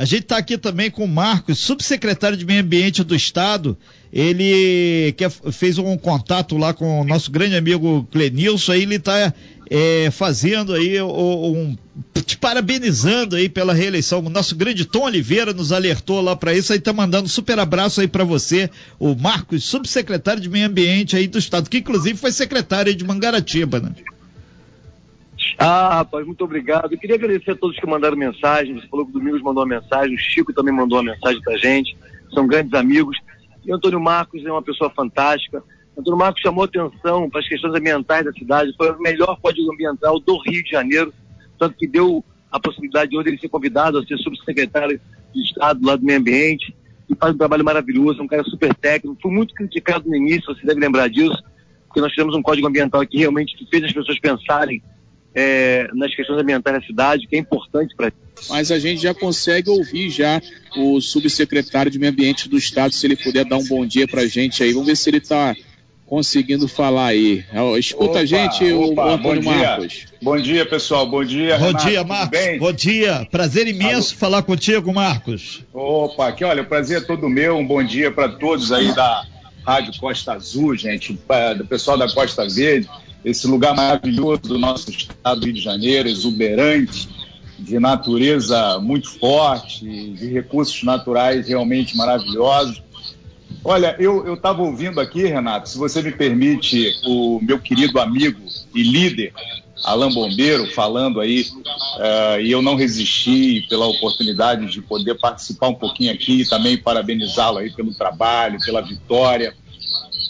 A gente está aqui também com o Marcos, subsecretário de Meio Ambiente do Estado. Ele que fez um contato lá com o nosso grande amigo Clenilson, aí ele está é, fazendo aí um, te parabenizando aí pela reeleição. O nosso grande Tom Oliveira nos alertou lá para isso, aí tá mandando um super abraço aí para você, o Marcos, subsecretário de Meio Ambiente aí do Estado, que inclusive foi secretário de Mangaratiba, né? Ah, rapaz, muito obrigado. Eu queria agradecer a todos que mandaram mensagem. Você falou que o Domingos mandou uma mensagem, o Chico também mandou uma mensagem pra gente. São grandes amigos. E o Antônio Marcos é uma pessoa fantástica. O Antônio Marcos chamou atenção para as questões ambientais da cidade. Foi o melhor código ambiental do Rio de Janeiro. Tanto que deu a possibilidade de hoje ele ser convidado a ser subsecretário de Estado lá do Meio Ambiente. E faz um trabalho maravilhoso, é um cara super técnico. Foi muito criticado no início, você deve lembrar disso, porque nós tivemos um código ambiental aqui realmente que fez as pessoas pensarem é, nas questões ambientais da cidade, que é importante para Mas a gente já consegue ouvir já o subsecretário de Meio Ambiente do Estado, se ele puder dar um bom dia para a gente aí. Vamos ver se ele está conseguindo falar aí. Escuta opa, a gente, opa, o Antônio bom Marcos. Bom dia, pessoal. Bom dia, Bom Renato, dia, Marcos. Bom dia. Prazer imenso Alô. falar contigo, Marcos. Opa, aqui, olha, o prazer é todo meu. Um bom dia para todos aí da Rádio Costa Azul, gente, do pessoal da Costa Verde esse lugar maravilhoso do nosso estado do Rio de Janeiro, exuberante, de natureza muito forte, de recursos naturais realmente maravilhosos. Olha, eu estava ouvindo aqui, Renato, se você me permite, o meu querido amigo e líder, Alain Bombeiro, falando aí, uh, e eu não resisti pela oportunidade de poder participar um pouquinho aqui e também parabenizá-lo aí pelo trabalho, pela vitória.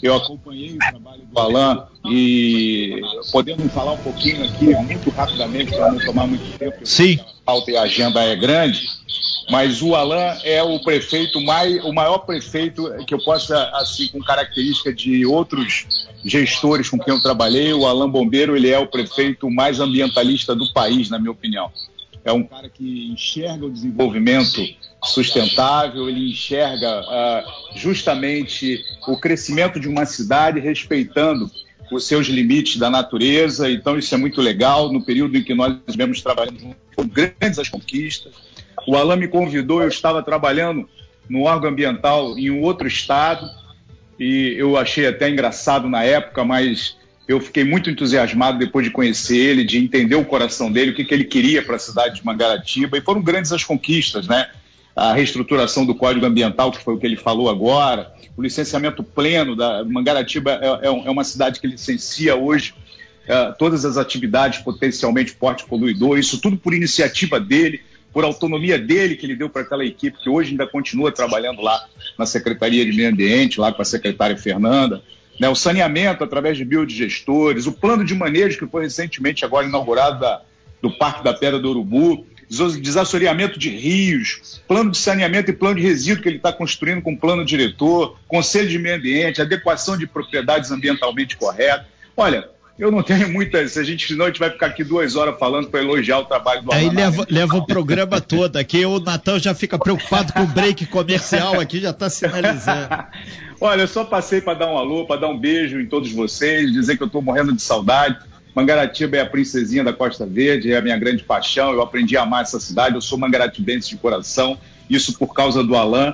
Eu acompanhei o trabalho do Alain e podendo falar um pouquinho aqui, muito rapidamente, para não tomar muito tempo, Sim. a pauta e a agenda é grande, mas o Alain é o prefeito mais, o maior prefeito que eu possa, assim, com característica de outros gestores com quem eu trabalhei, o Alain Bombeiro, ele é o prefeito mais ambientalista do país, na minha opinião. É um cara que enxerga o desenvolvimento sustentável, ele enxerga uh, justamente o crescimento de uma cidade respeitando os seus limites da natureza. Então, isso é muito legal. No período em que nós estivemos trabalhando com grandes as conquistas. O Alain me convidou, eu estava trabalhando no órgão ambiental em um outro estado e eu achei até engraçado na época, mas eu fiquei muito entusiasmado depois de conhecer ele, de entender o coração dele, o que, que ele queria para a cidade de Mangaratiba, e foram grandes as conquistas, né? A reestruturação do Código Ambiental, que foi o que ele falou agora, o licenciamento pleno da Mangaratiba é, é, é uma cidade que licencia hoje é, todas as atividades potencialmente porte poluidor, isso tudo por iniciativa dele, por autonomia dele que ele deu para aquela equipe que hoje ainda continua trabalhando lá na Secretaria de Meio Ambiente, lá com a secretária Fernanda né, o saneamento através de biodigestores, o plano de manejo que foi recentemente agora inaugurado da, do Parque da Pedra do Urubu, desassoreamento de rios, plano de saneamento e plano de resíduo que ele está construindo com plano diretor, conselho de meio ambiente, adequação de propriedades ambientalmente corretas. Olha, eu não tenho muitas. A gente, senão a gente vai ficar aqui duas horas falando para elogiar o trabalho do Aí leva, leva o programa todo. Aqui o Natal já fica preocupado com o break comercial, aqui já está sinalizando. Olha, eu só passei para dar um alô, para dar um beijo em todos vocês, dizer que eu estou morrendo de saudade. Mangaratiba é a princesinha da Costa Verde, é a minha grande paixão. Eu aprendi a amar essa cidade. Eu sou mangaratibense de coração, isso por causa do Alain.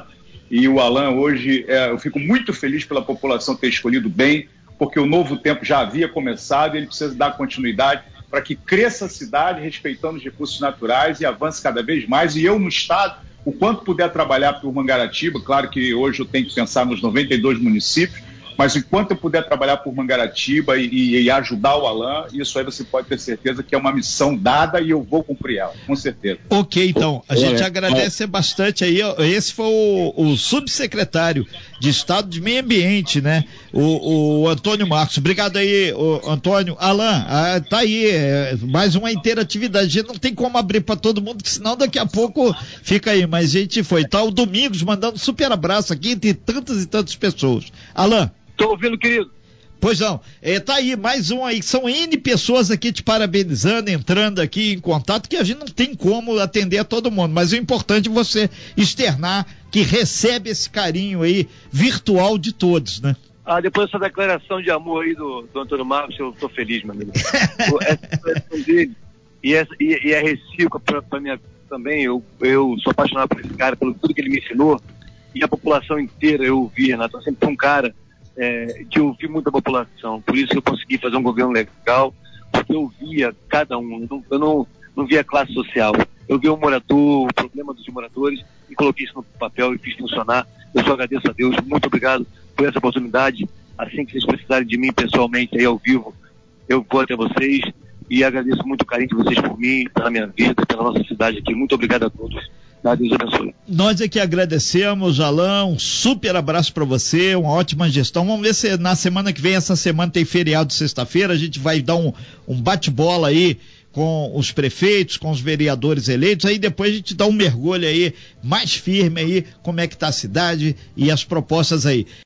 E o Alain hoje, é, eu fico muito feliz pela população ter escolhido bem porque o novo tempo já havia começado e ele precisa dar continuidade para que cresça a cidade respeitando os recursos naturais e avance cada vez mais. E eu, no Estado, o quanto puder trabalhar por Mangaratiba, claro que hoje eu tenho que pensar nos 92 municípios, mas enquanto eu puder trabalhar por Mangaratiba e, e, ajudar o Alain, isso aí você pode ter certeza que é uma missão dada e eu vou cumprir ela, com certeza. Ok, então, a gente é, agradece é. bastante aí. Esse foi o, o, subsecretário de Estado de Meio Ambiente, né? O, o Antônio Marcos. Obrigado aí, Antônio. Alain, ah, tá aí, é, mais uma interatividade. A gente não tem como abrir para todo mundo, senão daqui a pouco fica aí. Mas a gente foi. Tá o Domingos mandando um super abraço aqui entre tantas e tantas pessoas. Alain. Estou ouvindo, querido. Pois não, é, tá aí mais um aí, são N pessoas aqui te parabenizando, entrando aqui em contato, que a gente não tem como atender a todo mundo, mas o importante é você externar que recebe esse carinho aí virtual de todos, né? Ah, depois dessa declaração de amor aí do, do Antônio Marcos, eu tô feliz, meu amigo. essa declaração dele e, essa, e, e é recíproca para minha também, eu, eu sou apaixonado por esse cara, pelo tudo que ele me ensinou, e a população inteira eu ouvi, Renato. Eu sempre fui um cara é, de ouvir muita população, por isso eu consegui fazer um governo legal, porque eu via cada um, eu não, não, via classe social. Eu via o morador, o problema dos moradores, e coloquei isso no papel e fiz funcionar. Eu só agradeço a Deus, muito obrigado por essa oportunidade. Assim que vocês precisarem de mim pessoalmente aí ao vivo, eu vou até vocês e agradeço muito o carinho de vocês por mim, pela minha vida, pela nossa cidade aqui. Muito obrigado a todos. Deus abençoe. Nós é que agradecemos, Alain. Um super abraço para você, uma ótima gestão. Vamos ver se na semana que vem, essa semana tem feriado sexta-feira, a gente vai dar um, um bate-bola aí com os prefeitos, com os vereadores eleitos, aí depois a gente dá um mergulho aí mais firme aí, como é que tá a cidade e as propostas aí.